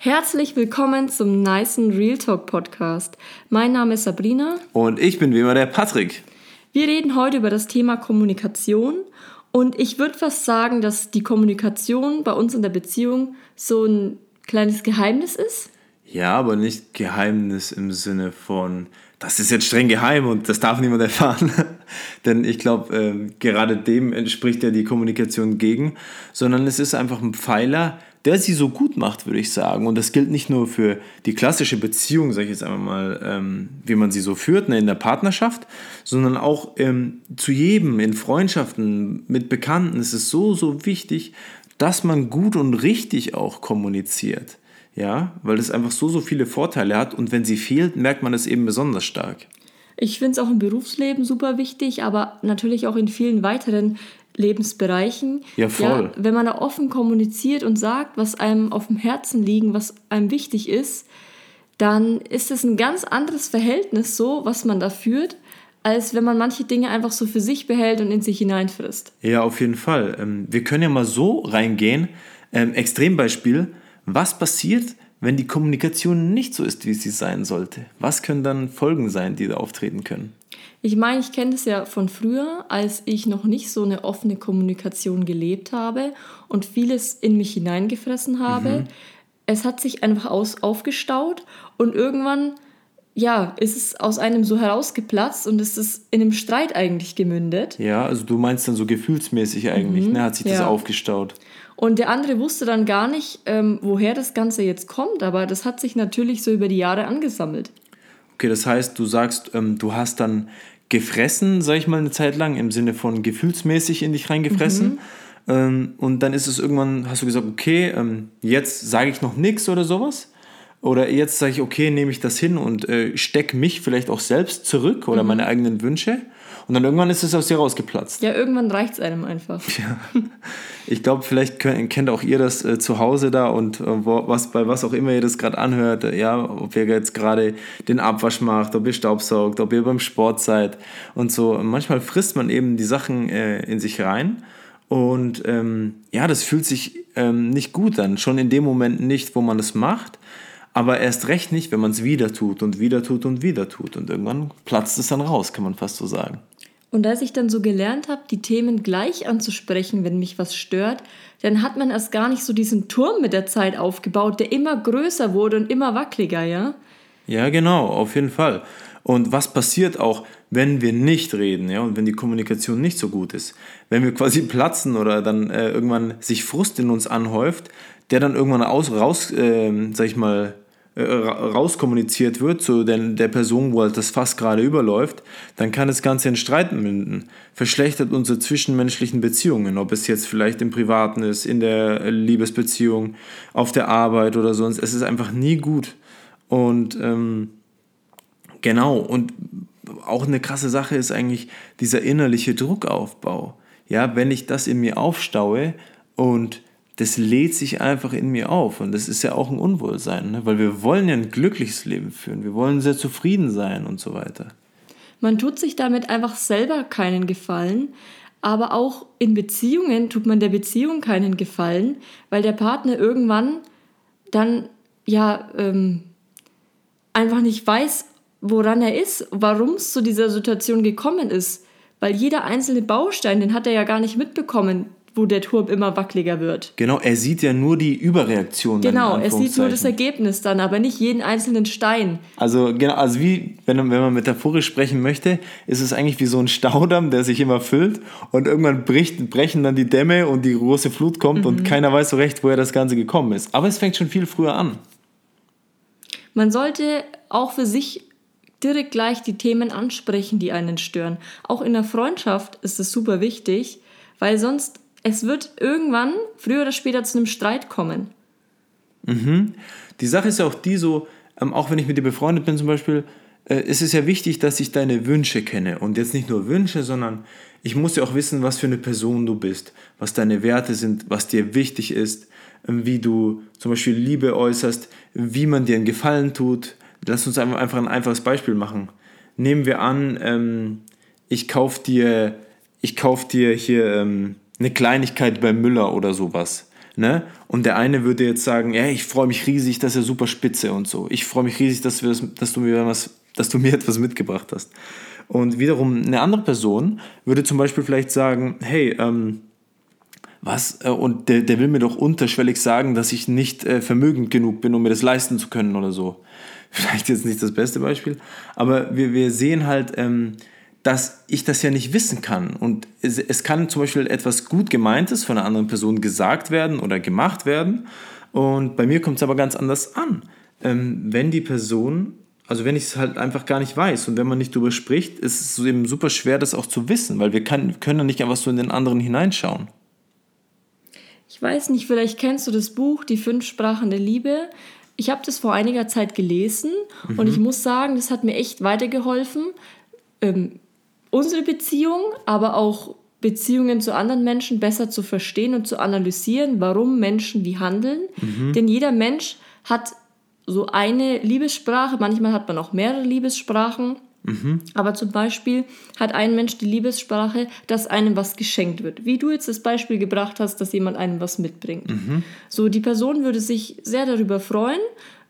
Herzlich willkommen zum Nicen Real Talk Podcast. Mein Name ist Sabrina. Und ich bin wie immer der Patrick. Wir reden heute über das Thema Kommunikation. Und ich würde fast sagen, dass die Kommunikation bei uns in der Beziehung so ein kleines Geheimnis ist. Ja, aber nicht Geheimnis im Sinne von, das ist jetzt streng geheim und das darf niemand erfahren. Denn ich glaube, äh, gerade dem entspricht ja die Kommunikation gegen, sondern es ist einfach ein Pfeiler, der sie so gut macht, würde ich sagen. Und das gilt nicht nur für die klassische Beziehung, sage ich jetzt einmal mal, ähm, wie man sie so führt, ne, in der Partnerschaft, sondern auch ähm, zu jedem, in Freundschaften, mit Bekannten. Es ist so, so wichtig, dass man gut und richtig auch kommuniziert. Ja, weil es einfach so, so viele Vorteile hat und wenn sie fehlt, merkt man es eben besonders stark. Ich finde es auch im Berufsleben super wichtig, aber natürlich auch in vielen weiteren Lebensbereichen. Ja, voll. Ja, wenn man da offen kommuniziert und sagt, was einem auf dem Herzen liegt, was einem wichtig ist, dann ist es ein ganz anderes Verhältnis so, was man da führt, als wenn man manche Dinge einfach so für sich behält und in sich hineinfrisst. Ja, auf jeden Fall. Ähm, wir können ja mal so reingehen. Ähm, Extrembeispiel, was passiert, wenn die Kommunikation nicht so ist, wie sie sein sollte? Was können dann Folgen sein, die da auftreten können? Ich meine, ich kenne das ja von früher, als ich noch nicht so eine offene Kommunikation gelebt habe und vieles in mich hineingefressen habe. Mhm. Es hat sich einfach aus, aufgestaut und irgendwann ja, ist es aus einem so herausgeplatzt und ist es in einem Streit eigentlich gemündet. Ja, also du meinst dann so gefühlsmäßig eigentlich, mhm. ne? Hat sich das aufgestaut. Und der andere wusste dann gar nicht, ähm, woher das Ganze jetzt kommt, aber das hat sich natürlich so über die Jahre angesammelt. Okay, das heißt, du sagst, ähm, du hast dann gefressen, sag ich mal, eine Zeit lang, im Sinne von gefühlsmäßig in dich reingefressen. Mhm. Ähm, und dann ist es irgendwann, hast du gesagt, okay, ähm, jetzt sage ich noch nichts oder sowas. Oder jetzt sage ich, okay, nehme ich das hin und äh, stecke mich vielleicht auch selbst zurück oder mhm. meine eigenen Wünsche. Und dann irgendwann ist es aus dir rausgeplatzt. Ja, irgendwann reicht es einem einfach. Ja. Ich glaube, vielleicht könnt, kennt auch ihr das äh, zu Hause da und äh, wo, was, bei was auch immer ihr das gerade anhört, äh, ja, ob ihr jetzt gerade den Abwasch macht, ob ihr Staubsaugt, ob ihr beim Sport seid und so. Manchmal frisst man eben die Sachen äh, in sich rein. Und ähm, ja, das fühlt sich ähm, nicht gut an. Schon in dem Moment nicht, wo man es macht aber erst recht nicht, wenn man es wieder tut und wieder tut und wieder tut. Und irgendwann platzt es dann raus, kann man fast so sagen. Und als ich dann so gelernt habe, die Themen gleich anzusprechen, wenn mich was stört, dann hat man erst gar nicht so diesen Turm mit der Zeit aufgebaut, der immer größer wurde und immer wackeliger, ja? Ja, genau, auf jeden Fall. Und was passiert auch, wenn wir nicht reden, ja, und wenn die Kommunikation nicht so gut ist? Wenn wir quasi platzen oder dann äh, irgendwann sich Frust in uns anhäuft, der dann irgendwann aus, raus, äh, sag ich mal, äh, rauskommuniziert wird zu der, der Person, wo halt das Fass gerade überläuft, dann kann das Ganze in Streit münden. Verschlechtert unsere zwischenmenschlichen Beziehungen, ob es jetzt vielleicht im Privaten ist, in der Liebesbeziehung, auf der Arbeit oder sonst. Es ist einfach nie gut. Und ähm, genau, und auch eine krasse Sache ist eigentlich dieser innerliche Druckaufbau. Ja, wenn ich das in mir aufstaue und das lädt sich einfach in mir auf. Und das ist ja auch ein Unwohlsein, ne? weil wir wollen ja ein glückliches Leben führen. Wir wollen sehr zufrieden sein und so weiter. Man tut sich damit einfach selber keinen Gefallen, aber auch in Beziehungen tut man der Beziehung keinen Gefallen, weil der Partner irgendwann dann ja ähm, einfach nicht weiß, woran er ist, warum es zu dieser Situation gekommen ist. Weil jeder einzelne Baustein, den hat er ja gar nicht mitbekommen, wo der Turm immer wackeliger wird. Genau, er sieht ja nur die Überreaktion. Genau, er sieht nur das Ergebnis dann, aber nicht jeden einzelnen Stein. Also genau, also wie, wenn, wenn man metaphorisch sprechen möchte, ist es eigentlich wie so ein Staudamm, der sich immer füllt und irgendwann bricht, brechen dann die Dämme und die große Flut kommt mhm. und keiner weiß so recht, woher das Ganze gekommen ist. Aber es fängt schon viel früher an. Man sollte auch für sich direkt gleich die Themen ansprechen, die einen stören. Auch in der Freundschaft ist es super wichtig, weil sonst es wird irgendwann, früher oder später, zu einem Streit kommen. Mhm. Die Sache ist ja auch die so, ähm, auch wenn ich mit dir befreundet bin zum Beispiel, äh, ist es ja wichtig, dass ich deine Wünsche kenne. Und jetzt nicht nur Wünsche, sondern ich muss ja auch wissen, was für eine Person du bist, was deine Werte sind, was dir wichtig ist, ähm, wie du zum Beispiel Liebe äußerst, wie man dir einen Gefallen tut. Lass uns einfach ein einfaches Beispiel machen. Nehmen wir an, ähm, ich kaufe dir, kauf dir hier ähm, eine Kleinigkeit bei Müller oder sowas. Ne? Und der eine würde jetzt sagen, ja, ich freue mich riesig, dass er super spitze und so. Ich freue mich riesig, dass, wir das, dass, du mir was, dass du mir etwas mitgebracht hast. Und wiederum eine andere Person würde zum Beispiel vielleicht sagen, hey, ähm, was? Äh, und der, der will mir doch unterschwellig sagen, dass ich nicht äh, vermögend genug bin, um mir das leisten zu können oder so. Vielleicht jetzt nicht das beste Beispiel, aber wir, wir sehen halt, ähm, dass ich das ja nicht wissen kann. Und es, es kann zum Beispiel etwas gut gemeintes von einer anderen Person gesagt werden oder gemacht werden. Und bei mir kommt es aber ganz anders an. Ähm, wenn die Person, also wenn ich es halt einfach gar nicht weiß und wenn man nicht darüber spricht, ist es eben super schwer, das auch zu wissen, weil wir kann, können nicht einfach so in den anderen hineinschauen. Ich weiß nicht, vielleicht kennst du das Buch Die fünf Sprachen der Liebe. Ich habe das vor einiger Zeit gelesen mhm. und ich muss sagen, das hat mir echt weitergeholfen. Ähm, unsere Beziehung, aber auch Beziehungen zu anderen Menschen besser zu verstehen und zu analysieren, warum Menschen wie handeln. Mhm. Denn jeder Mensch hat so eine Liebessprache, manchmal hat man auch mehrere Liebessprachen. Mhm. Aber zum Beispiel hat ein Mensch die Liebessprache, dass einem was geschenkt wird. Wie du jetzt das Beispiel gebracht hast, dass jemand einem was mitbringt. Mhm. So, die Person würde sich sehr darüber freuen,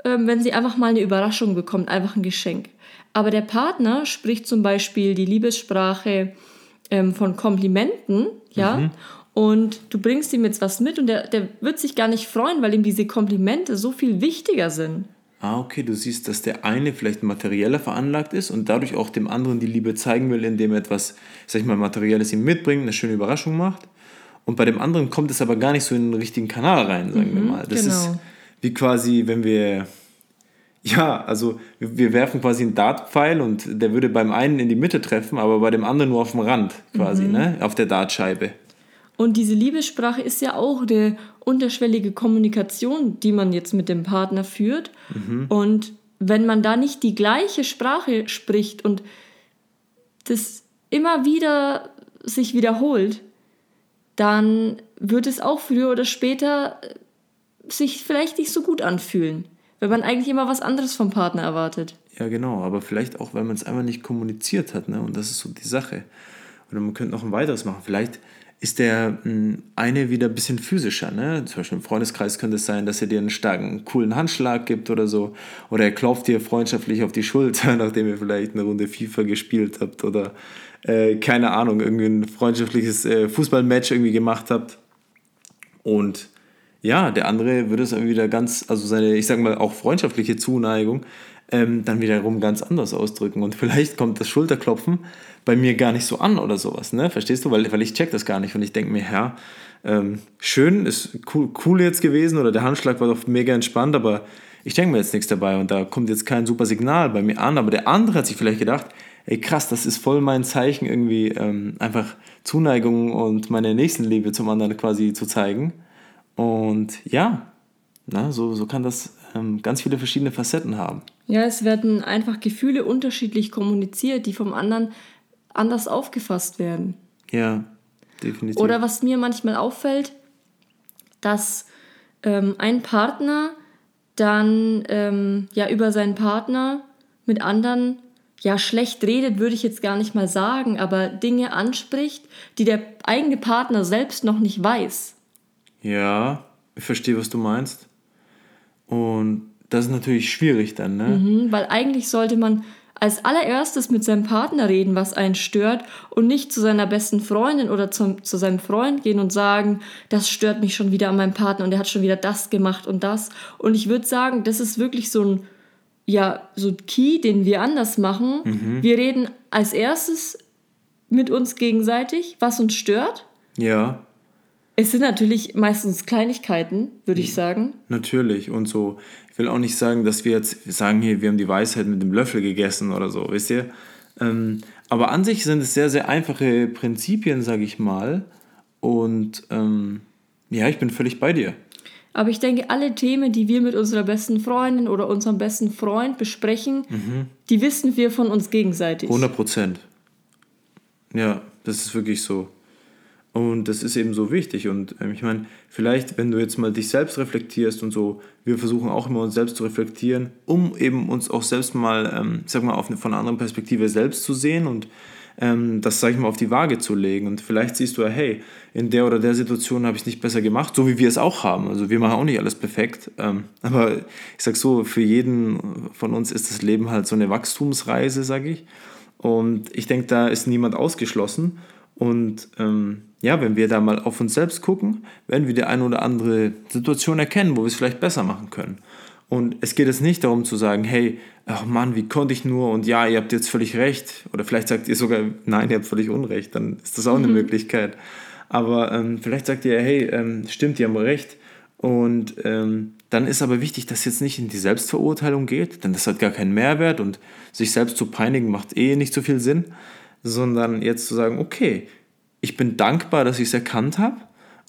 ähm, wenn sie einfach mal eine Überraschung bekommt, einfach ein Geschenk. Aber der Partner spricht zum Beispiel die Liebessprache ähm, von Komplimenten, ja, mhm. und du bringst ihm jetzt was mit und der, der wird sich gar nicht freuen, weil ihm diese Komplimente so viel wichtiger sind. Ah, okay, du siehst, dass der eine vielleicht materieller veranlagt ist und dadurch auch dem anderen die Liebe zeigen will, indem er etwas, sag ich mal, Materielles ihm mitbringt, eine schöne Überraschung macht. Und bei dem anderen kommt es aber gar nicht so in den richtigen Kanal rein, sagen mhm, wir mal. Das genau. ist wie quasi, wenn wir ja, also wir werfen quasi einen Dartpfeil und der würde beim einen in die Mitte treffen, aber bei dem anderen nur auf dem Rand quasi, mhm. ne? auf der Dartscheibe. Und diese Liebessprache ist ja auch eine unterschwellige Kommunikation, die man jetzt mit dem Partner führt. Mhm. Und wenn man da nicht die gleiche Sprache spricht und das immer wieder sich wiederholt, dann wird es auch früher oder später sich vielleicht nicht so gut anfühlen wenn man eigentlich immer was anderes vom Partner erwartet. Ja, genau, aber vielleicht auch, weil man es einfach nicht kommuniziert hat, ne? Und das ist so die Sache. Oder man könnte noch ein weiteres machen. Vielleicht ist der hm, eine wieder ein bisschen physischer. Ne? Zum Beispiel im Freundeskreis könnte es sein, dass er dir einen starken, coolen Handschlag gibt oder so. Oder er klopft dir freundschaftlich auf die Schulter, nachdem ihr vielleicht eine Runde FIFA gespielt habt. Oder äh, keine Ahnung, irgendwie ein freundschaftliches äh, Fußballmatch irgendwie gemacht habt. Und ja, der andere würde es dann wieder ganz, also seine, ich sag mal, auch freundschaftliche Zuneigung ähm, dann wiederum ganz anders ausdrücken. Und vielleicht kommt das Schulterklopfen bei mir gar nicht so an oder sowas, ne? Verstehst du? Weil, weil ich check das gar nicht und ich denke mir, ja, ähm, schön, ist cool, cool jetzt gewesen oder der Handschlag war doch mega entspannt, aber ich denke mir jetzt nichts dabei und da kommt jetzt kein super Signal bei mir an, aber der andere hat sich vielleicht gedacht, ey krass, das ist voll mein Zeichen irgendwie ähm, einfach Zuneigung und meine Nächstenliebe zum anderen quasi zu zeigen. Und ja, na, so, so kann das ähm, ganz viele verschiedene Facetten haben. Ja, es werden einfach Gefühle unterschiedlich kommuniziert, die vom anderen anders aufgefasst werden. Ja, definitiv. Oder was mir manchmal auffällt, dass ähm, ein Partner dann ähm, ja über seinen Partner mit anderen ja schlecht redet, würde ich jetzt gar nicht mal sagen, aber Dinge anspricht, die der eigene Partner selbst noch nicht weiß. Ja, ich verstehe, was du meinst. Und das ist natürlich schwierig dann, ne? Mhm, weil eigentlich sollte man als allererstes mit seinem Partner reden, was einen stört und nicht zu seiner besten Freundin oder zum, zu seinem Freund gehen und sagen, das stört mich schon wieder an meinem Partner und er hat schon wieder das gemacht und das. Und ich würde sagen, das ist wirklich so ein, ja, so ein Key, den wir anders machen. Mhm. Wir reden als erstes mit uns gegenseitig, was uns stört. Ja. Es sind natürlich meistens Kleinigkeiten, würde ich sagen. Natürlich. Und so, ich will auch nicht sagen, dass wir jetzt sagen hier, wir haben die Weisheit mit dem Löffel gegessen oder so, wisst ihr? Ähm, aber an sich sind es sehr, sehr einfache Prinzipien, sage ich mal. Und ähm, ja, ich bin völlig bei dir. Aber ich denke, alle Themen, die wir mit unserer besten Freundin oder unserem besten Freund besprechen, mhm. die wissen wir von uns gegenseitig. 100 Prozent. Ja, das ist wirklich so. Und das ist eben so wichtig. Und ähm, ich meine, vielleicht, wenn du jetzt mal dich selbst reflektierst und so, wir versuchen auch immer uns selbst zu reflektieren, um eben uns auch selbst mal, ähm, sag mal, eine, von einer anderen Perspektive selbst zu sehen und ähm, das, sag ich mal, auf die Waage zu legen. Und vielleicht siehst du, hey, in der oder der Situation habe ich es nicht besser gemacht, so wie wir es auch haben. Also wir machen auch nicht alles perfekt. Ähm, aber ich sag so, für jeden von uns ist das Leben halt so eine Wachstumsreise, sage ich. Und ich denke, da ist niemand ausgeschlossen. Und ähm, ja, wenn wir da mal auf uns selbst gucken, werden wir die eine oder andere Situation erkennen, wo wir es vielleicht besser machen können. Und es geht jetzt nicht darum zu sagen, hey, ach Mann, wie konnte ich nur und ja, ihr habt jetzt völlig recht. Oder vielleicht sagt ihr sogar, nein, ihr habt völlig Unrecht, dann ist das auch eine mhm. Möglichkeit. Aber ähm, vielleicht sagt ihr, hey, ähm, stimmt, die haben recht. Und ähm, dann ist aber wichtig, dass es jetzt nicht in die Selbstverurteilung geht, denn das hat gar keinen Mehrwert und sich selbst zu peinigen macht eh nicht so viel Sinn, sondern jetzt zu sagen, okay, ich bin dankbar, dass ich es erkannt habe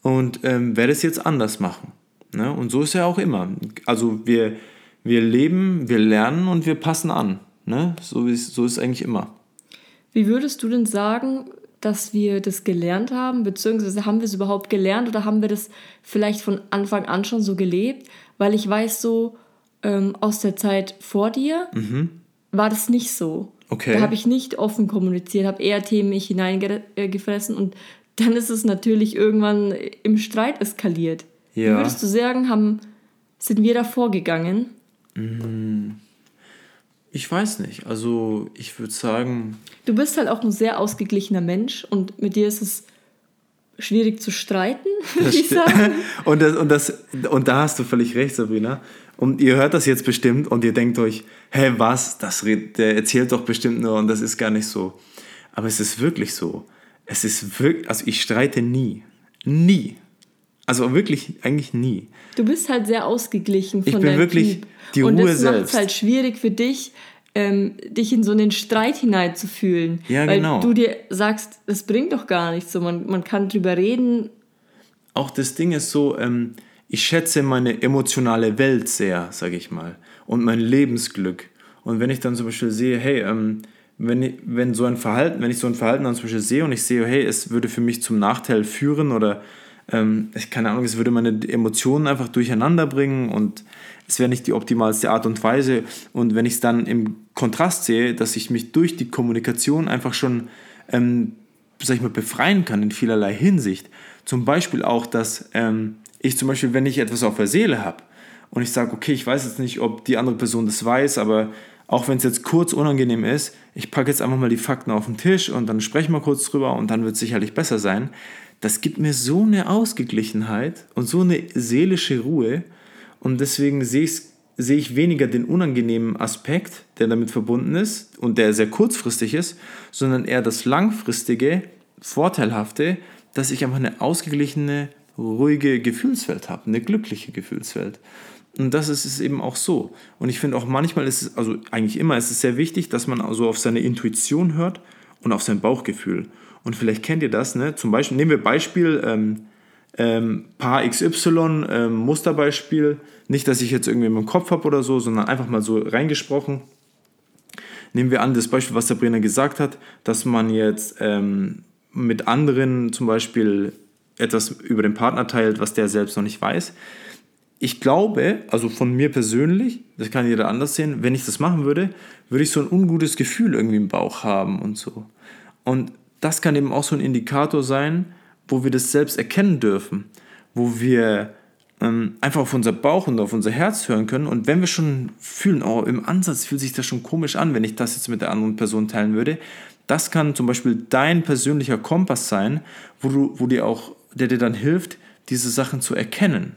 und ähm, werde es jetzt anders machen. Ne? Und so ist ja auch immer. Also wir, wir leben, wir lernen und wir passen an. Ne? So, ist, so ist es eigentlich immer. Wie würdest du denn sagen, dass wir das gelernt haben, beziehungsweise haben wir es überhaupt gelernt oder haben wir das vielleicht von Anfang an schon so gelebt? Weil ich weiß so, ähm, aus der Zeit vor dir mhm. war das nicht so. Okay. Da habe ich nicht offen kommuniziert, habe eher Themen mich hineingefressen und dann ist es natürlich irgendwann im Streit eskaliert. Ja. Wie würdest du sagen, haben, sind wir da vorgegangen? Mhm. Ich weiß nicht. Also ich würde sagen. Du bist halt auch ein sehr ausgeglichener Mensch und mit dir ist es schwierig zu streiten, würde ich sagen. und, das, und, das, und da hast du völlig recht, Sabrina. Und ihr hört das jetzt bestimmt und ihr denkt euch, hä, was? Das, der erzählt doch bestimmt nur und das ist gar nicht so. Aber es ist wirklich so. Es ist wirklich, also ich streite nie. Nie. Also wirklich, eigentlich nie. Du bist halt sehr ausgeglichen von Ich bin wirklich typ. die Ruhe Und das macht es halt schwierig für dich, ähm, dich in so einen Streit hineinzufühlen. Ja, weil genau. du dir sagst, das bringt doch gar nichts. So, man, man kann drüber reden. Auch das Ding ist so, ähm, ich schätze meine emotionale Welt sehr, sage ich mal, und mein Lebensglück. Und wenn ich dann zum Beispiel sehe, hey, ähm, wenn, ich, wenn so ein Verhalten, wenn ich so ein Verhalten dann zum Beispiel sehe und ich sehe, hey, es würde für mich zum Nachteil führen oder ähm, keine Ahnung, es würde meine Emotionen einfach durcheinander bringen und es wäre nicht die optimalste Art und Weise. Und wenn ich es dann im Kontrast sehe, dass ich mich durch die Kommunikation einfach schon, ähm, sag ich mal, befreien kann in vielerlei Hinsicht. Zum Beispiel auch, dass ähm, ich zum Beispiel, wenn ich etwas auf der Seele habe und ich sage, okay, ich weiß jetzt nicht, ob die andere Person das weiß, aber auch wenn es jetzt kurz unangenehm ist, ich packe jetzt einfach mal die Fakten auf den Tisch und dann sprechen wir kurz drüber und dann wird es sicherlich besser sein. Das gibt mir so eine Ausgeglichenheit und so eine seelische Ruhe und deswegen sehe ich, sehe ich weniger den unangenehmen Aspekt, der damit verbunden ist und der sehr kurzfristig ist, sondern eher das langfristige, vorteilhafte, dass ich einfach eine ausgeglichene, ruhige Gefühlswelt habe, eine glückliche Gefühlswelt. Und das ist es eben auch so. Und ich finde auch manchmal ist es, also eigentlich immer ist es sehr wichtig, dass man also auf seine Intuition hört und auf sein Bauchgefühl. Und vielleicht kennt ihr das, ne? Zum Beispiel, nehmen wir Beispiel, ähm, ähm, Paar XY, ähm, Musterbeispiel. Nicht, dass ich jetzt irgendwie im Kopf habe oder so, sondern einfach mal so reingesprochen. Nehmen wir an, das Beispiel, was Sabrina gesagt hat, dass man jetzt ähm, mit anderen zum Beispiel etwas über den Partner teilt, was der selbst noch nicht weiß. Ich glaube, also von mir persönlich, das kann jeder anders sehen, wenn ich das machen würde, würde ich so ein ungutes Gefühl irgendwie im Bauch haben und so. Und das kann eben auch so ein Indikator sein, wo wir das selbst erkennen dürfen, wo wir ähm, einfach auf unser Bauch und auf unser Herz hören können. Und wenn wir schon fühlen, oh, im Ansatz fühlt sich das schon komisch an, wenn ich das jetzt mit der anderen Person teilen würde, das kann zum Beispiel dein persönlicher Kompass sein, wo, du, wo dir auch, der dir dann hilft, diese Sachen zu erkennen.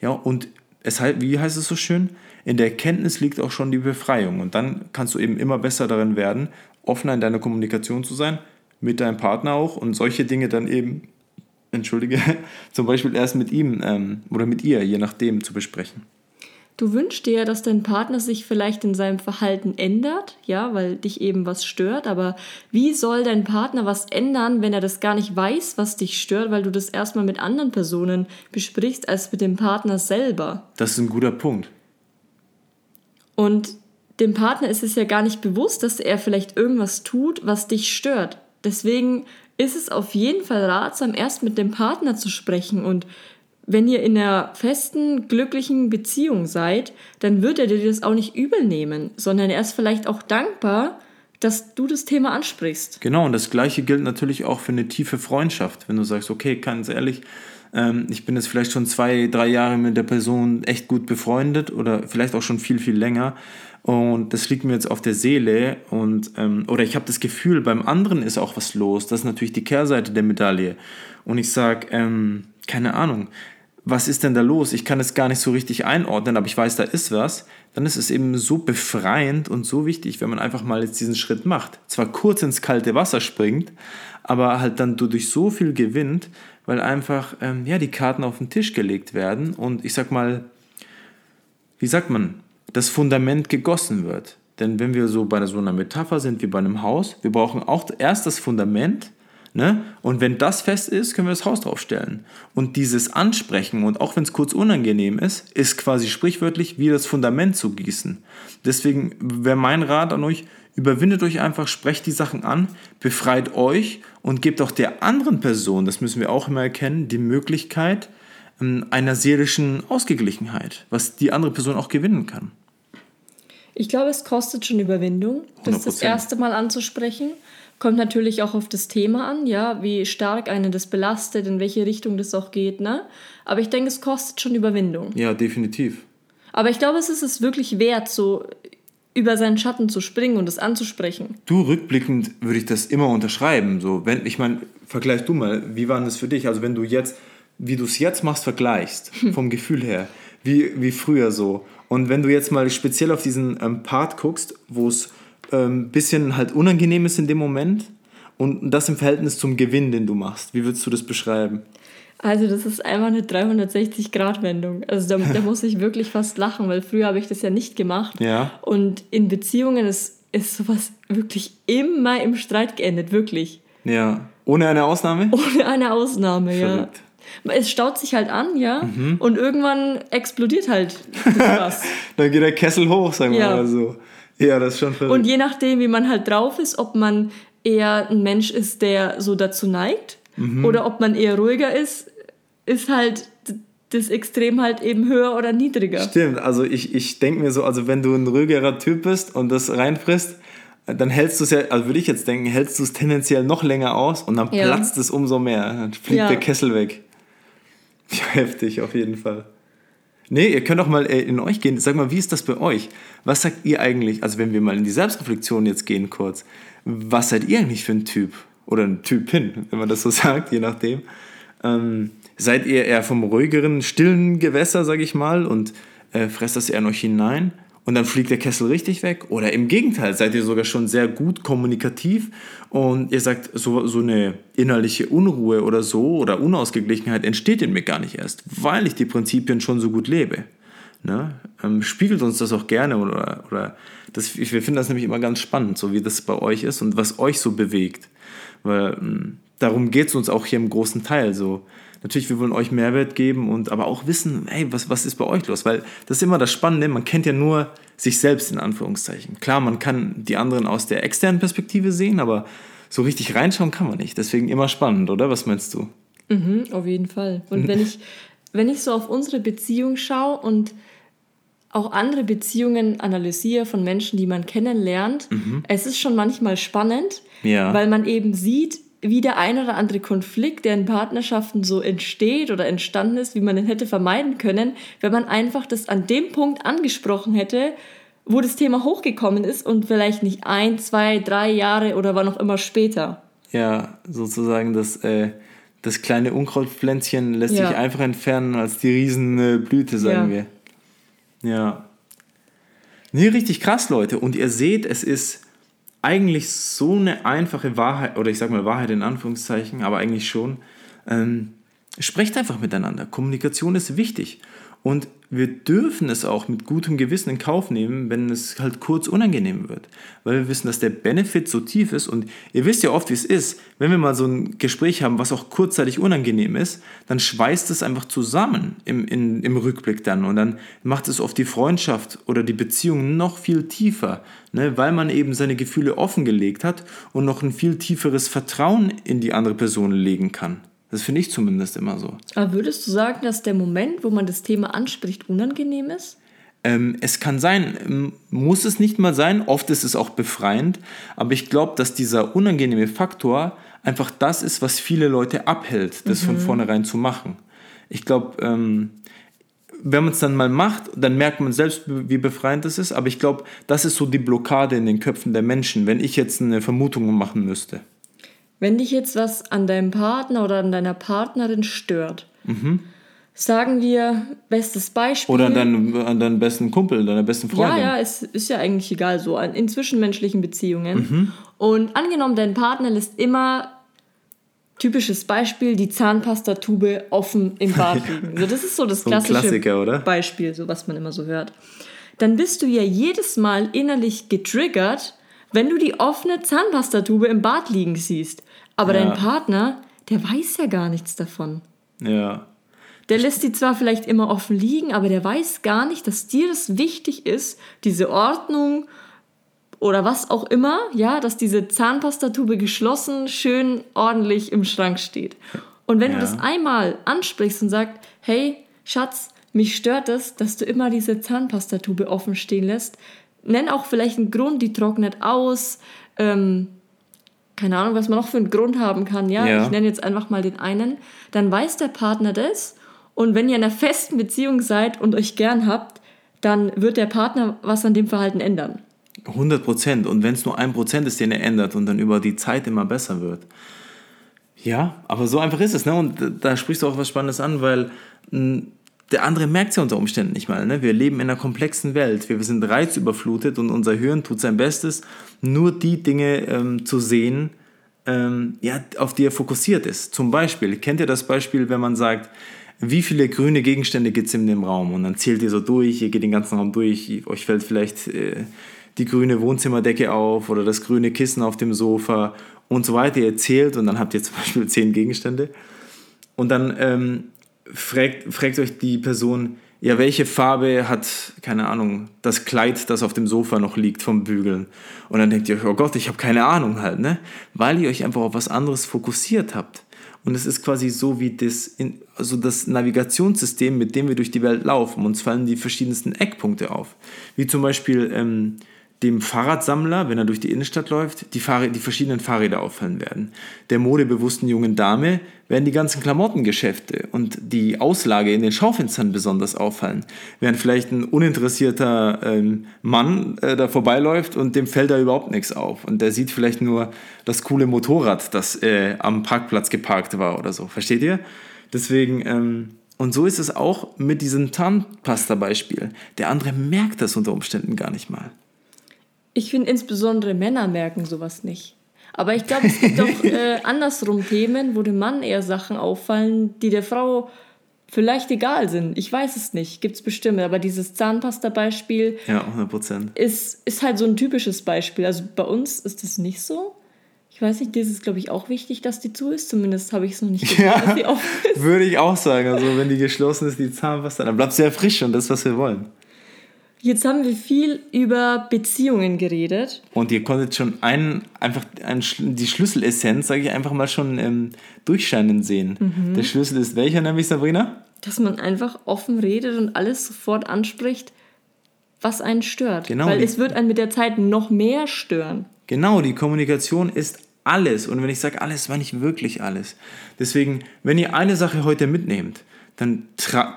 Ja, und es, wie heißt es so schön? In der Erkenntnis liegt auch schon die Befreiung. Und dann kannst du eben immer besser darin werden, offener in deiner Kommunikation zu sein, mit deinem Partner auch und solche Dinge dann eben, entschuldige, zum Beispiel erst mit ihm ähm, oder mit ihr, je nachdem, zu besprechen. Du wünschst dir ja, dass dein Partner sich vielleicht in seinem Verhalten ändert, ja, weil dich eben was stört, aber wie soll dein Partner was ändern, wenn er das gar nicht weiß, was dich stört, weil du das erstmal mit anderen Personen besprichst als mit dem Partner selber? Das ist ein guter Punkt. Und dem Partner ist es ja gar nicht bewusst, dass er vielleicht irgendwas tut, was dich stört. Deswegen ist es auf jeden Fall ratsam, erst mit dem Partner zu sprechen. Und wenn ihr in einer festen, glücklichen Beziehung seid, dann wird er dir das auch nicht übel nehmen, sondern er ist vielleicht auch dankbar, dass du das Thema ansprichst. Genau, und das Gleiche gilt natürlich auch für eine tiefe Freundschaft. Wenn du sagst, okay, ganz ehrlich, ähm, ich bin jetzt vielleicht schon zwei, drei Jahre mit der Person echt gut befreundet oder vielleicht auch schon viel, viel länger. Und das liegt mir jetzt auf der Seele und ähm, oder ich habe das Gefühl, beim anderen ist auch was los. Das ist natürlich die Kehrseite der Medaille. Und ich sage, ähm, keine Ahnung, was ist denn da los? Ich kann es gar nicht so richtig einordnen, aber ich weiß, da ist was. Dann ist es eben so befreiend und so wichtig, wenn man einfach mal jetzt diesen Schritt macht. Zwar kurz ins kalte Wasser springt, aber halt dann durch so viel gewinnt, weil einfach ähm, ja, die Karten auf den Tisch gelegt werden und ich sag mal, wie sagt man, das Fundament gegossen wird. Denn wenn wir so bei so einer Metapher sind wie bei einem Haus, wir brauchen auch erst das Fundament, Ne? Und wenn das fest ist, können wir das Haus draufstellen. Und dieses Ansprechen, und auch wenn es kurz unangenehm ist, ist quasi sprichwörtlich wie das Fundament zu gießen. Deswegen wäre mein Rat an euch, überwindet euch einfach, sprecht die Sachen an, befreit euch und gebt auch der anderen Person, das müssen wir auch immer erkennen, die Möglichkeit ähm, einer seelischen Ausgeglichenheit, was die andere Person auch gewinnen kann. Ich glaube, es kostet schon Überwindung, das 100%. das erste Mal anzusprechen. Kommt natürlich auch auf das Thema an, ja, wie stark einen das belastet, in welche Richtung das auch geht, ne? Aber ich denke, es kostet schon Überwindung. Ja, definitiv. Aber ich glaube, es ist es wirklich wert, so über seinen Schatten zu springen und es anzusprechen. Du, rückblickend würde ich das immer unterschreiben. So, wenn, ich meine, vergleich du mal, wie war das für dich? Also wenn du jetzt, wie du es jetzt machst, vergleichst, vom Gefühl her, wie, wie früher so. Und wenn du jetzt mal speziell auf diesen ähm, Part guckst, wo es ähm, bisschen halt unangenehm ist in dem Moment und das im Verhältnis zum Gewinn, den du machst. Wie würdest du das beschreiben? Also das ist einfach eine 360-Grad-Wendung. Also da, da muss ich wirklich fast lachen, weil früher habe ich das ja nicht gemacht. Ja. Und in Beziehungen ist, ist sowas wirklich immer im Streit geendet, wirklich. Ja. Ohne eine Ausnahme? Ohne eine Ausnahme, Verrückt. ja. Es staut sich halt an, ja. Mhm. Und irgendwann explodiert halt was. Dann geht der Kessel hoch, sagen wir ja. mal so. Ja, das ist schon verrückt. Und je nachdem, wie man halt drauf ist, ob man eher ein Mensch ist, der so dazu neigt, mhm. oder ob man eher ruhiger ist, ist halt das Extrem halt eben höher oder niedriger. Stimmt, also ich, ich denke mir so, also wenn du ein ruhigerer Typ bist und das reinfrisst, dann hältst du es ja, also würde ich jetzt denken, hältst du es tendenziell noch länger aus und dann ja. platzt es umso mehr. Dann fliegt ja. der Kessel weg. Heftig, auf jeden Fall. Nee, ihr könnt doch mal äh, in euch gehen. Sag mal, wie ist das bei euch? Was sagt ihr eigentlich, also wenn wir mal in die Selbstreflexion jetzt gehen kurz, was seid ihr eigentlich für ein Typ? Oder ein Typin, wenn man das so sagt, je nachdem. Ähm, seid ihr eher vom ruhigeren, stillen Gewässer, sag ich mal, und äh, fresst das eher in euch hinein? Und dann fliegt der Kessel richtig weg? Oder im Gegenteil, seid ihr sogar schon sehr gut kommunikativ und ihr sagt, so, so eine innerliche Unruhe oder so oder Unausgeglichenheit entsteht in mir gar nicht erst, weil ich die Prinzipien schon so gut lebe. Ne? Ähm, spiegelt uns das auch gerne oder, oder das, wir finden das nämlich immer ganz spannend, so wie das bei euch ist und was euch so bewegt. Weil ähm, darum geht es uns auch hier im großen Teil so natürlich, wir wollen euch Mehrwert geben und aber auch wissen, hey, was, was ist bei euch los? Weil das ist immer das Spannende, man kennt ja nur sich selbst in Anführungszeichen. Klar, man kann die anderen aus der externen Perspektive sehen, aber so richtig reinschauen kann man nicht. Deswegen immer spannend, oder? Was meinst du? Mhm, auf jeden Fall. Und wenn ich, wenn ich so auf unsere Beziehung schaue und auch andere Beziehungen analysiere von Menschen, die man kennenlernt, mhm. es ist schon manchmal spannend, ja. weil man eben sieht, wie der ein oder andere Konflikt, der in Partnerschaften so entsteht oder entstanden ist, wie man den hätte vermeiden können, wenn man einfach das an dem Punkt angesprochen hätte, wo das Thema hochgekommen ist und vielleicht nicht ein, zwei, drei Jahre oder wann auch immer später. Ja, sozusagen das, äh, das kleine Unkrautpflänzchen lässt ja. sich einfach entfernen als die Riesenblüte, sagen ja. wir. Ja. Nee, richtig krass, Leute. Und ihr seht, es ist eigentlich so eine einfache Wahrheit, oder ich sage mal Wahrheit in Anführungszeichen, aber eigentlich schon. Ähm, sprecht einfach miteinander. Kommunikation ist wichtig. Und wir dürfen es auch mit gutem Gewissen in Kauf nehmen, wenn es halt kurz unangenehm wird. Weil wir wissen, dass der Benefit so tief ist. Und ihr wisst ja oft, wie es ist. Wenn wir mal so ein Gespräch haben, was auch kurzzeitig unangenehm ist, dann schweißt es einfach zusammen im, in, im Rückblick dann. Und dann macht es oft die Freundschaft oder die Beziehung noch viel tiefer. Ne? Weil man eben seine Gefühle offengelegt hat und noch ein viel tieferes Vertrauen in die andere Person legen kann. Das finde ich zumindest immer so. Aber würdest du sagen, dass der Moment, wo man das Thema anspricht, unangenehm ist? Ähm, es kann sein, ähm, muss es nicht mal sein, oft ist es auch befreiend, aber ich glaube, dass dieser unangenehme Faktor einfach das ist, was viele Leute abhält, das mhm. von vornherein zu machen. Ich glaube, ähm, wenn man es dann mal macht, dann merkt man selbst, wie befreiend das ist, aber ich glaube, das ist so die Blockade in den Köpfen der Menschen, wenn ich jetzt eine Vermutung machen müsste. Wenn dich jetzt was an deinem Partner oder an deiner Partnerin stört, mhm sagen wir, bestes Beispiel. Oder an deinen, an deinen besten Kumpel, deiner besten Freundin. Ja, ja, es ist ja eigentlich egal so, in zwischenmenschlichen Beziehungen. Mhm. Und angenommen, dein Partner lässt immer, typisches Beispiel, die Zahnpastatube offen im Bad liegen. So, das ist so das klassische so Beispiel, so was man immer so hört. Dann bist du ja jedes Mal innerlich getriggert, wenn du die offene Zahnpastatube im Bad liegen siehst. Aber ja. dein Partner, der weiß ja gar nichts davon. Ja. Der lässt die zwar vielleicht immer offen liegen, aber der weiß gar nicht, dass dir das wichtig ist, diese Ordnung oder was auch immer, ja, dass diese Zahnpastatube geschlossen, schön ordentlich im Schrank steht. Und wenn ja. du das einmal ansprichst und sagst, hey, Schatz, mich stört es, dass du immer diese Zahnpastatube offen stehen lässt, nenn auch vielleicht einen Grund, die trocknet aus, ähm, keine Ahnung, was man noch für einen Grund haben kann, ja? ja, ich nenne jetzt einfach mal den einen, dann weiß der Partner das und wenn ihr in einer festen Beziehung seid und euch gern habt, dann wird der Partner was an dem Verhalten ändern. 100 Prozent. Und wenn es nur ein Prozent ist, den er ändert und dann über die Zeit immer besser wird. Ja, aber so einfach ist es. Ne? Und da sprichst du auch was Spannendes an, weil der andere merkt es ja unter Umständen nicht mal. Ne? Wir leben in einer komplexen Welt. Wir sind reizüberflutet und unser Hirn tut sein Bestes, nur die Dinge ähm, zu sehen, ähm, ja, auf die er fokussiert ist. Zum Beispiel, kennt ihr das Beispiel, wenn man sagt, wie viele grüne Gegenstände gibt es in dem Raum? Und dann zählt ihr so durch, ihr geht den ganzen Raum durch, euch fällt vielleicht äh, die grüne Wohnzimmerdecke auf oder das grüne Kissen auf dem Sofa und so weiter. Ihr zählt und dann habt ihr zum Beispiel zehn Gegenstände. Und dann ähm, fragt, fragt euch die Person, ja, welche Farbe hat, keine Ahnung, das Kleid, das auf dem Sofa noch liegt vom Bügeln? Und dann denkt ihr euch, oh Gott, ich habe keine Ahnung halt, ne? Weil ihr euch einfach auf was anderes fokussiert habt. Und es ist quasi so wie das, also das Navigationssystem, mit dem wir durch die Welt laufen. Uns fallen die verschiedensten Eckpunkte auf. Wie zum Beispiel ähm, dem Fahrradsammler, wenn er durch die Innenstadt läuft, die, Fahrrad, die verschiedenen Fahrräder auffallen werden. Der modebewussten jungen Dame werden die ganzen Klamottengeschäfte und die Auslage in den Schaufenstern besonders auffallen. Während vielleicht ein uninteressierter ähm, Mann äh, da vorbeiläuft und dem fällt da überhaupt nichts auf. Und der sieht vielleicht nur das coole Motorrad, das äh, am Parkplatz geparkt war oder so. Versteht ihr? Deswegen, ähm, und so ist es auch mit diesem Zahnpasta-Beispiel. Der andere merkt das unter Umständen gar nicht mal. Ich finde insbesondere Männer merken sowas nicht. Aber ich glaube, es gibt auch äh, andersrum Themen, wo dem Mann eher Sachen auffallen, die der Frau vielleicht egal sind. Ich weiß es nicht, gibt es bestimmt. Aber dieses Zahnpasta-Beispiel ja, 100%. Ist, ist halt so ein typisches Beispiel. Also bei uns ist das nicht so. Ich weiß nicht, das ist, glaube ich, auch wichtig, dass die zu ist. Zumindest habe ich es noch nicht gesehen, ja, dass die offen ist. Würde ich auch sagen. Also wenn die geschlossen ist, die Zahnpasta, dann bleibt sie ja frisch und das, was wir wollen. Jetzt haben wir viel über Beziehungen geredet. Und ihr konntet schon einen, einfach einen, die Schlüsselessenz, sage ich einfach mal, schon ähm, durchscheinen sehen. Mhm. Der Schlüssel ist welcher, nämlich Sabrina? Dass man einfach offen redet und alles sofort anspricht, was einen stört. Genau, Weil es wird einen mit der Zeit noch mehr stören. Genau, die Kommunikation ist alles. Und wenn ich sage alles, meine ich wirklich alles. Deswegen, wenn ihr eine Sache heute mitnehmt, dann,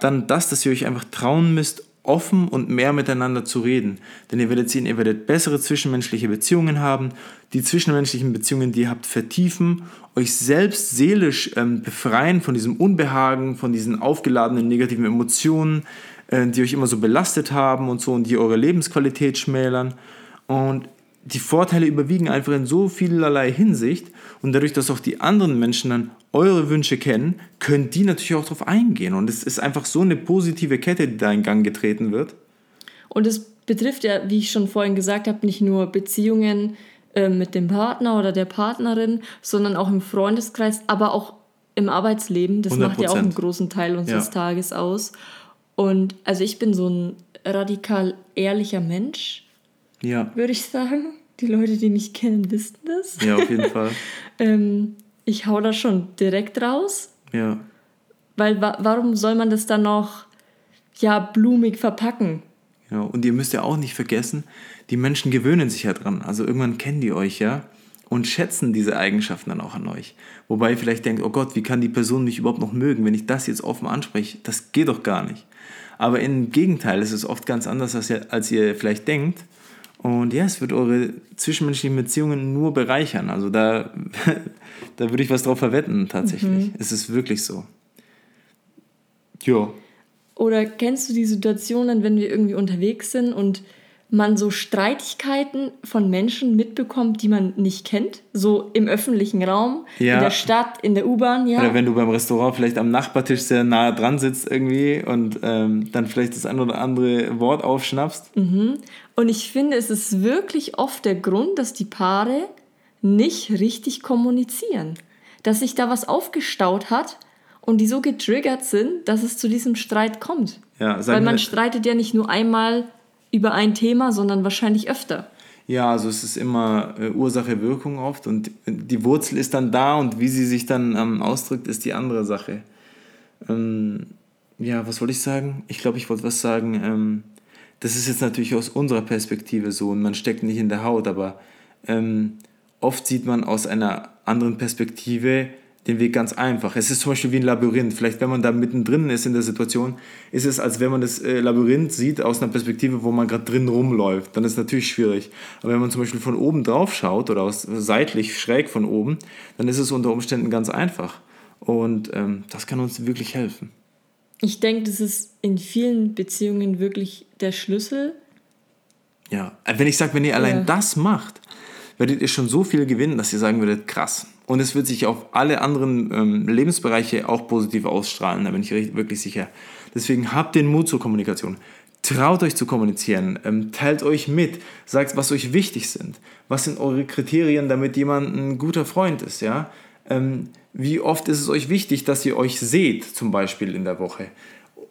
dann das, dass ihr euch einfach trauen müsst, offen und mehr miteinander zu reden. Denn ihr werdet sehen, ihr werdet bessere zwischenmenschliche Beziehungen haben. Die zwischenmenschlichen Beziehungen, die ihr habt, vertiefen, euch selbst seelisch ähm, befreien von diesem Unbehagen, von diesen aufgeladenen negativen Emotionen, äh, die euch immer so belastet haben und so und die eure Lebensqualität schmälern. Und die Vorteile überwiegen einfach in so vielerlei Hinsicht und dadurch, dass auch die anderen Menschen dann eure Wünsche kennen, können die natürlich auch darauf eingehen. Und es ist einfach so eine positive Kette, die da in Gang getreten wird. Und es betrifft ja, wie ich schon vorhin gesagt habe, nicht nur Beziehungen äh, mit dem Partner oder der Partnerin, sondern auch im Freundeskreis, aber auch im Arbeitsleben. Das 100%. macht ja auch einen großen Teil unseres ja. Tages aus. Und also ich bin so ein radikal ehrlicher Mensch, ja. würde ich sagen. Die Leute, die mich kennen, wissen das. Ja, auf jeden Fall. ähm, ich hau das schon direkt raus. Ja. Weil wa warum soll man das dann noch ja blumig verpacken? Ja, und ihr müsst ja auch nicht vergessen, die Menschen gewöhnen sich ja dran. Also irgendwann kennen die euch ja und schätzen diese Eigenschaften dann auch an euch. Wobei ihr vielleicht denkt, oh Gott, wie kann die Person mich überhaupt noch mögen, wenn ich das jetzt offen anspreche? Das geht doch gar nicht. Aber im Gegenteil, es ist oft ganz anders, als ihr, als ihr vielleicht denkt. Und ja, es wird eure zwischenmenschlichen Beziehungen nur bereichern. Also da, da würde ich was drauf verwetten, tatsächlich. Mhm. Es ist wirklich so. Ja. Oder kennst du die Situationen, wenn wir irgendwie unterwegs sind und man so Streitigkeiten von Menschen mitbekommt, die man nicht kennt, so im öffentlichen Raum, ja. in der Stadt, in der U-Bahn, ja. Oder wenn du beim Restaurant vielleicht am Nachbartisch sehr nah dran sitzt irgendwie und ähm, dann vielleicht das ein oder andere Wort aufschnappst. Mhm. Und ich finde, es ist wirklich oft der Grund, dass die Paare nicht richtig kommunizieren. Dass sich da was aufgestaut hat und die so getriggert sind, dass es zu diesem Streit kommt. Ja, Weil man streitet ja nicht nur einmal über ein Thema, sondern wahrscheinlich öfter. Ja, also es ist immer äh, Ursache-Wirkung oft und die Wurzel ist dann da und wie sie sich dann ähm, ausdrückt, ist die andere Sache. Ähm, ja, was wollte ich sagen? Ich glaube, ich wollte was sagen. Ähm, das ist jetzt natürlich aus unserer Perspektive so und man steckt nicht in der Haut, aber ähm, oft sieht man aus einer anderen Perspektive, den Weg ganz einfach. Es ist zum Beispiel wie ein Labyrinth. Vielleicht, wenn man da mittendrin ist in der Situation, ist es, als wenn man das äh, Labyrinth sieht aus einer Perspektive, wo man gerade drin rumläuft. Dann ist es natürlich schwierig. Aber wenn man zum Beispiel von oben drauf schaut oder aus, seitlich schräg von oben, dann ist es unter Umständen ganz einfach. Und ähm, das kann uns wirklich helfen. Ich denke, das ist in vielen Beziehungen wirklich der Schlüssel. Ja, wenn ich sage, wenn ihr allein ja. das macht, werdet ihr schon so viel gewinnen, dass ihr sagen würdet, krass, und es wird sich auf alle anderen ähm, Lebensbereiche auch positiv ausstrahlen, da bin ich wirklich sicher. Deswegen habt den Mut zur Kommunikation. Traut euch zu kommunizieren, ähm, teilt euch mit, sagt, was euch wichtig sind. Was sind eure Kriterien, damit jemand ein guter Freund ist, ja? Ähm, wie oft ist es euch wichtig, dass ihr euch seht, zum Beispiel in der Woche?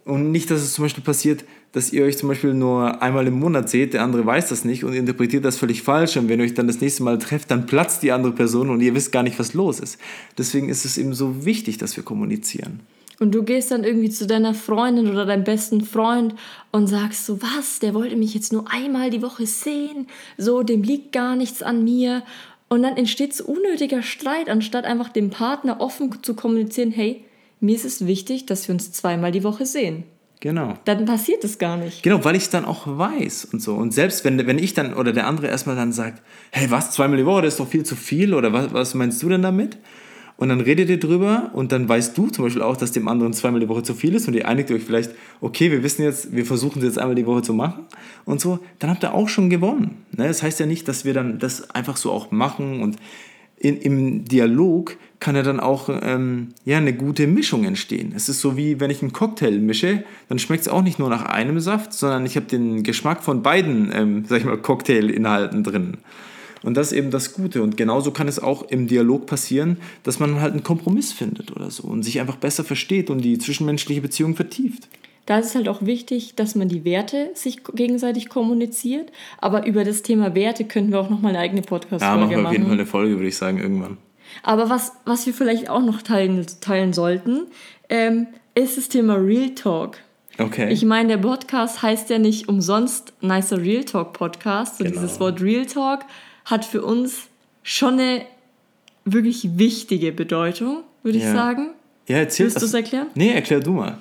Und nicht, dass es zum Beispiel passiert, dass ihr euch zum Beispiel nur einmal im Monat seht, der andere weiß das nicht und interpretiert das völlig falsch. Und wenn ihr euch dann das nächste Mal trefft, dann platzt die andere Person und ihr wisst gar nicht, was los ist. Deswegen ist es eben so wichtig, dass wir kommunizieren. Und du gehst dann irgendwie zu deiner Freundin oder deinem besten Freund und sagst so, was, der wollte mich jetzt nur einmal die Woche sehen, so, dem liegt gar nichts an mir. Und dann entsteht so unnötiger Streit, anstatt einfach dem Partner offen zu kommunizieren, hey, mir ist es wichtig, dass wir uns zweimal die Woche sehen. Genau. Dann passiert es gar nicht. Genau, weil ich es dann auch weiß und so. Und selbst wenn, wenn ich dann oder der andere erstmal dann sagt, hey, was, zweimal die Woche, das ist doch viel zu viel oder was, was meinst du denn damit? Und dann redet ihr drüber und dann weißt du zum Beispiel auch, dass dem anderen zweimal die Woche zu viel ist und ihr einigt euch vielleicht, okay, wir wissen jetzt, wir versuchen es jetzt einmal die Woche zu machen und so, dann habt ihr auch schon gewonnen. Ne? Das heißt ja nicht, dass wir dann das einfach so auch machen und in, im Dialog kann ja dann auch ähm, ja, eine gute Mischung entstehen. Es ist so wie, wenn ich einen Cocktail mische, dann schmeckt es auch nicht nur nach einem Saft, sondern ich habe den Geschmack von beiden, ähm, sag ich mal, Cocktailinhalten drin. Und das ist eben das Gute. Und genauso kann es auch im Dialog passieren, dass man halt einen Kompromiss findet oder so und sich einfach besser versteht und die zwischenmenschliche Beziehung vertieft. Da ist es halt auch wichtig, dass man die Werte sich gegenseitig kommuniziert. Aber über das Thema Werte könnten wir auch nochmal eine eigene Podcast-Folge machen. Ja, machen wir auf jeden Fall eine Folge, würde ich sagen, irgendwann. Aber was, was wir vielleicht auch noch teilen, teilen sollten, ähm, ist das Thema Real Talk. Okay. Ich meine, der Podcast heißt ja nicht umsonst Nicer Real Talk Podcast. Und genau. dieses Wort Real Talk hat für uns schon eine wirklich wichtige Bedeutung, würde ja. ich sagen. Ja, erzähl Willst du es erklären? Nee, erklär du mal.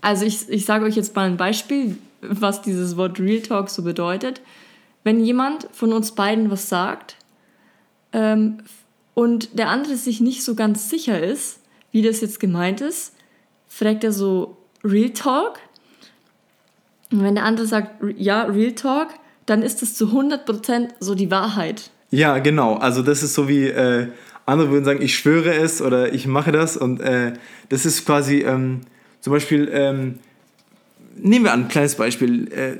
Also ich, ich sage euch jetzt mal ein Beispiel, was dieses Wort Real Talk so bedeutet. Wenn jemand von uns beiden was sagt ähm, und der andere sich nicht so ganz sicher ist, wie das jetzt gemeint ist, fragt er so Real Talk. Und wenn der andere sagt, ja, Real Talk, dann ist das zu 100% so die Wahrheit. Ja, genau. Also das ist so wie, äh, andere würden sagen, ich schwöre es oder ich mache das. Und äh, das ist quasi, ähm, zum Beispiel, ähm, nehmen wir an, ein kleines Beispiel. Äh,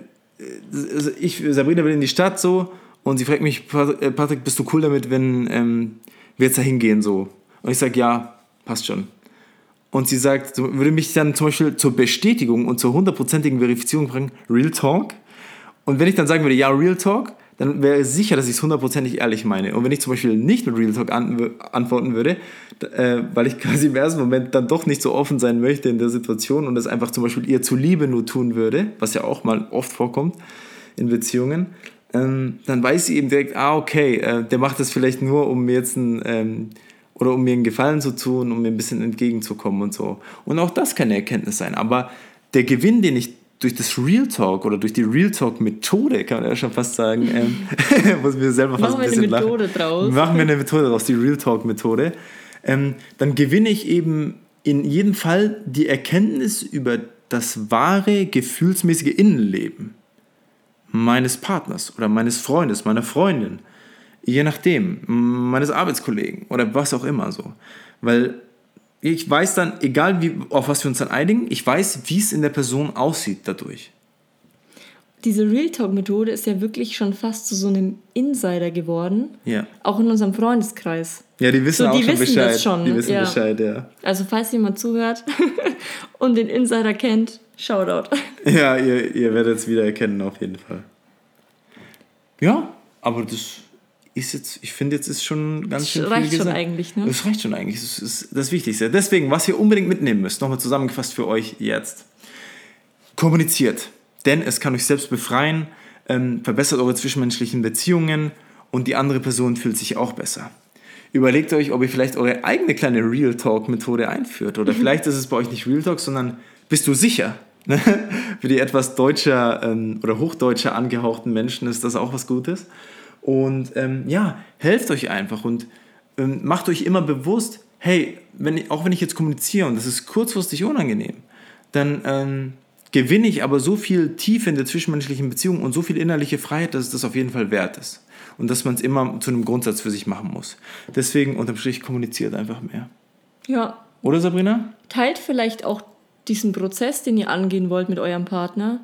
also ich, Sabrina will in die Stadt so und sie fragt mich, äh, Patrick, bist du cool damit, wenn ähm, wir jetzt da hingehen so? Und ich sage, ja, passt schon. Und sie sagt, würde mich dann zum Beispiel zur Bestätigung und zur hundertprozentigen Verifizierung fragen, Real Talk? Und wenn ich dann sagen würde, ja, Real Talk, dann wäre sicher, dass ich es hundertprozentig ehrlich meine. Und wenn ich zum Beispiel nicht mit Real Talk an, antworten würde, äh, weil ich quasi im ersten Moment dann doch nicht so offen sein möchte in der Situation und das einfach zum Beispiel ihr zuliebe nur tun würde, was ja auch mal oft vorkommt in Beziehungen, ähm, dann weiß sie eben direkt, ah, okay, äh, der macht das vielleicht nur, um mir jetzt ein, ähm, oder um mir einen Gefallen zu tun, um mir ein bisschen entgegenzukommen und so. Und auch das kann eine Erkenntnis sein. Aber der Gewinn, den ich durch das Real Talk oder durch die Real Talk Methode, kann man ja schon fast sagen, ähm, muss mir selber fast Machen ein bisschen wir eine Methode draus. Machen wir eine Methode draus, die Real Talk Methode. Ähm, dann gewinne ich eben in jedem Fall die Erkenntnis über das wahre gefühlsmäßige Innenleben meines Partners oder meines Freundes, meiner Freundin, je nachdem, meines Arbeitskollegen oder was auch immer so. Weil ich weiß dann, egal wie, auf was wir uns dann einigen, ich weiß, wie es in der Person aussieht dadurch. Diese Real Talk-Methode ist ja wirklich schon fast zu so einem Insider geworden. Ja. Auch in unserem Freundeskreis. Ja, die wissen so, die auch schon wissen Bescheid. Das schon. Die wissen ja. Bescheid, ja. Also falls jemand zuhört und den Insider kennt, Shoutout. Ja, ihr, ihr werdet es wieder erkennen, auf jeden Fall. Ja, aber das ist jetzt, ich finde, jetzt ist schon ganz schön viel reicht schon eigentlich, ne? Das reicht schon eigentlich. Das ist das Wichtigste. Deswegen, was ihr unbedingt mitnehmen müsst, nochmal zusammengefasst für euch jetzt. Kommuniziert, denn es kann euch selbst befreien, ähm, verbessert eure zwischenmenschlichen Beziehungen und die andere Person fühlt sich auch besser. Überlegt euch, ob ihr vielleicht eure eigene kleine Real Talk-Methode einführt. Oder vielleicht ist es bei euch nicht Real Talk, sondern bist du sicher? Für die etwas deutscher ähm, oder hochdeutscher angehauchten Menschen ist das auch was Gutes. Und ähm, ja, helft euch einfach und ähm, macht euch immer bewusst, hey, wenn, auch wenn ich jetzt kommuniziere und das ist kurzfristig unangenehm, dann ähm, gewinne ich aber so viel Tiefe in der zwischenmenschlichen Beziehung und so viel innerliche Freiheit, dass es das auf jeden Fall wert ist. Und dass man es immer zu einem Grundsatz für sich machen muss. Deswegen unterm Strich kommuniziert einfach mehr. Ja. Oder Sabrina? Teilt vielleicht auch diesen Prozess, den ihr angehen wollt mit eurem Partner,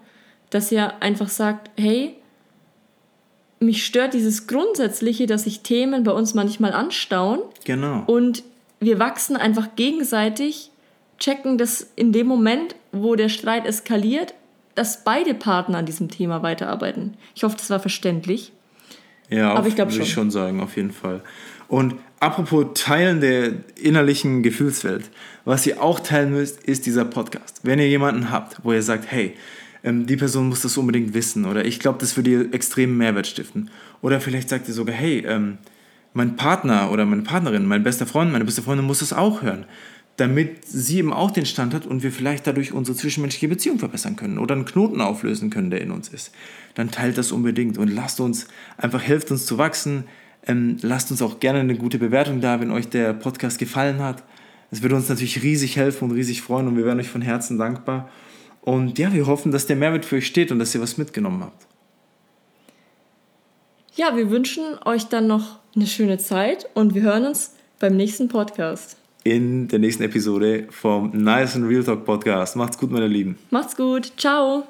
dass ihr einfach sagt, hey, mich stört dieses Grundsätzliche, dass sich Themen bei uns manchmal anstauen. Genau. Und wir wachsen einfach gegenseitig, checken das in dem Moment, wo der Streit eskaliert, dass beide Partner an diesem Thema weiterarbeiten. Ich hoffe, das war verständlich. Ja, aber auf, ich glaube schon. Würde ich schon sagen, auf jeden Fall. Und apropos Teilen der innerlichen Gefühlswelt, was ihr auch teilen müsst, ist dieser Podcast. Wenn ihr jemanden habt, wo ihr sagt, hey, ähm, die Person muss das unbedingt wissen oder ich glaube, das würde ihr extremen Mehrwert stiften. Oder vielleicht sagt ihr sogar, hey, ähm, mein Partner oder meine Partnerin, mein bester Freund, meine beste Freundin muss das auch hören, damit sie eben auch den Stand hat und wir vielleicht dadurch unsere zwischenmenschliche Beziehung verbessern können oder einen Knoten auflösen können, der in uns ist. Dann teilt das unbedingt und lasst uns, einfach helft uns zu wachsen. Ähm, lasst uns auch gerne eine gute Bewertung da, wenn euch der Podcast gefallen hat. Es würde uns natürlich riesig helfen und riesig freuen und wir wären euch von Herzen dankbar. Und ja, wir hoffen, dass der Mehrwert für euch steht und dass ihr was mitgenommen habt. Ja, wir wünschen euch dann noch eine schöne Zeit und wir hören uns beim nächsten Podcast. In der nächsten Episode vom Nice and Real Talk Podcast. Macht's gut, meine Lieben. Macht's gut. Ciao.